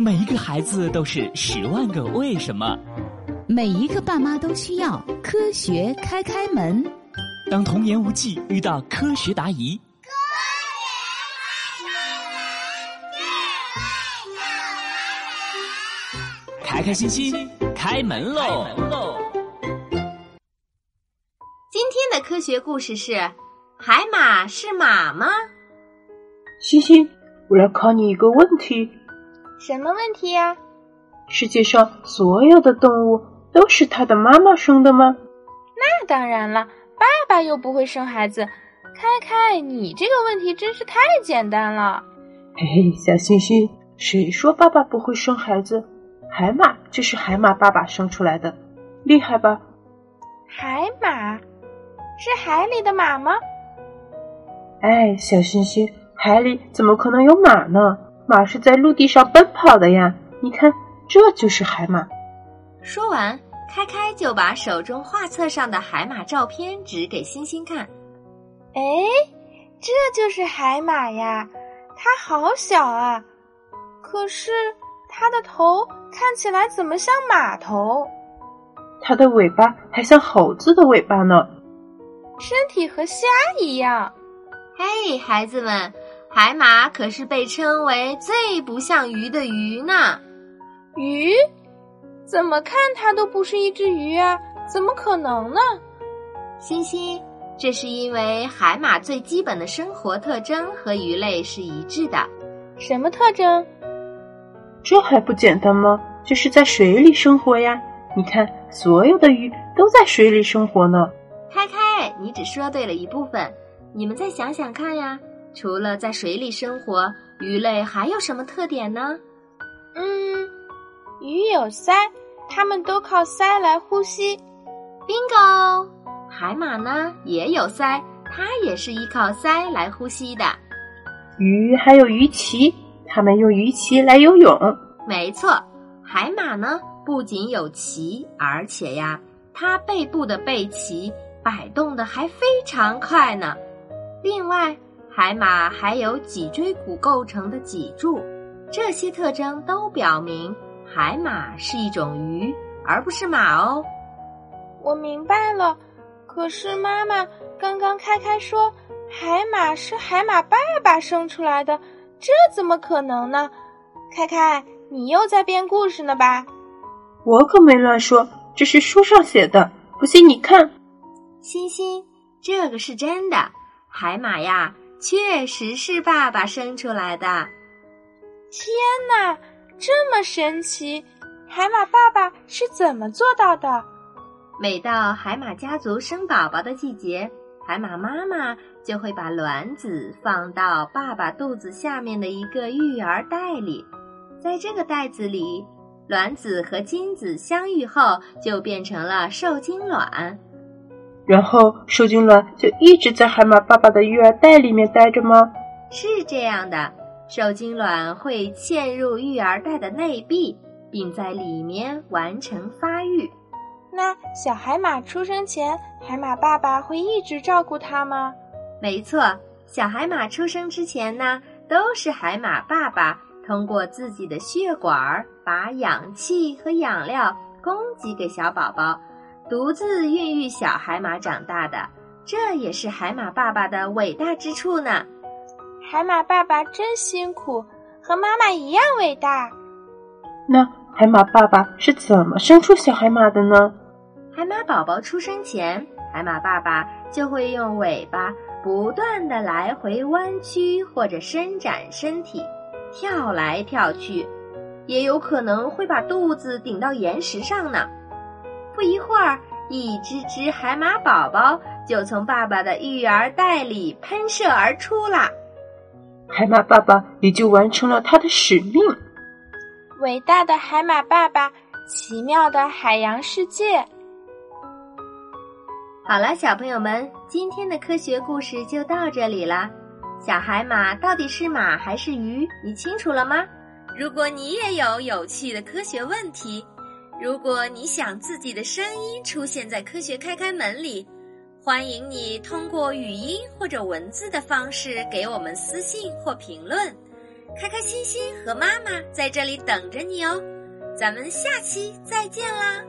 每一个孩子都是十万个为什么，每一个爸妈都需要科学开开门。当童言无忌遇到科学答疑，科学开开心心开门喽！今天的科学故事是：海马是马吗？星星，我来考你一个问题。什么问题呀？世界上所有的动物都是它的妈妈生的吗？那当然了，爸爸又不会生孩子。开开，你这个问题真是太简单了。嘿嘿，小星星，谁说爸爸不会生孩子？海马就是海马爸爸生出来的，厉害吧？海马是海里的马吗？哎，小星星，海里怎么可能有马呢？马是在陆地上奔跑的呀，你看，这就是海马。说完，开开就把手中画册上的海马照片指给星星看。哎，这就是海马呀，它好小啊，可是它的头看起来怎么像马头？它的尾巴还像猴子的尾巴呢。身体和虾一样。嘿，孩子们。海马可是被称为最不像鱼的鱼呢。鱼？怎么看它都不是一只鱼啊？怎么可能呢？欣欣，这是因为海马最基本的生活特征和鱼类是一致的。什么特征？这还不简单吗？就是在水里生活呀！你看，所有的鱼都在水里生活呢。开开，你只说对了一部分，你们再想想看呀。除了在水里生活，鱼类还有什么特点呢？嗯，鱼有鳃，它们都靠鳃来呼吸。bingo，海马呢也有鳃，它也是依靠鳃来呼吸的。鱼还有鱼鳍，它们用鱼鳍来游泳。没错，海马呢不仅有鳍，而且呀，它背部的背鳍摆动的还非常快呢。另外。海马还有脊椎骨构成的脊柱，这些特征都表明海马是一种鱼，而不是马哦。我明白了，可是妈妈刚刚开开说海马是海马爸爸生出来的，这怎么可能呢？开开，你又在编故事呢吧？我可没乱说，这是书上写的，不信你看。欣欣，这个是真的，海马呀。确实是爸爸生出来的。天哪，这么神奇！海马爸爸是怎么做到的？每到海马家族生宝宝的季节，海马妈妈就会把卵子放到爸爸肚子下面的一个育儿袋里。在这个袋子里，卵子和精子相遇后，就变成了受精卵。然后受精卵就一直在海马爸爸的育儿袋里面待着吗？是这样的，受精卵会嵌入育儿袋的内壁，并在里面完成发育。那小海马出生前，海马爸爸会一直照顾它吗？没错，小海马出生之前呢，都是海马爸爸通过自己的血管把氧气和养料供给给小宝宝。独自孕育小海马长大的，这也是海马爸爸的伟大之处呢。海马爸爸真辛苦，和妈妈一样伟大。那海马爸爸是怎么生出小海马的呢？海马宝宝出生前，海马爸爸就会用尾巴不断的来回弯曲或者伸展身体，跳来跳去，也有可能会把肚子顶到岩石上呢。不一会儿，一只只海马宝宝就从爸爸的育儿袋里喷射而出了，海马爸爸也就完成了他的使命。伟大的海马爸爸，奇妙的海洋世界。好了，小朋友们，今天的科学故事就到这里了。小海马到底是马还是鱼？你清楚了吗？如果你也有有趣的科学问题。如果你想自己的声音出现在《科学开开门》里，欢迎你通过语音或者文字的方式给我们私信或评论。开开心心和妈妈在这里等着你哦。咱们下期再见啦！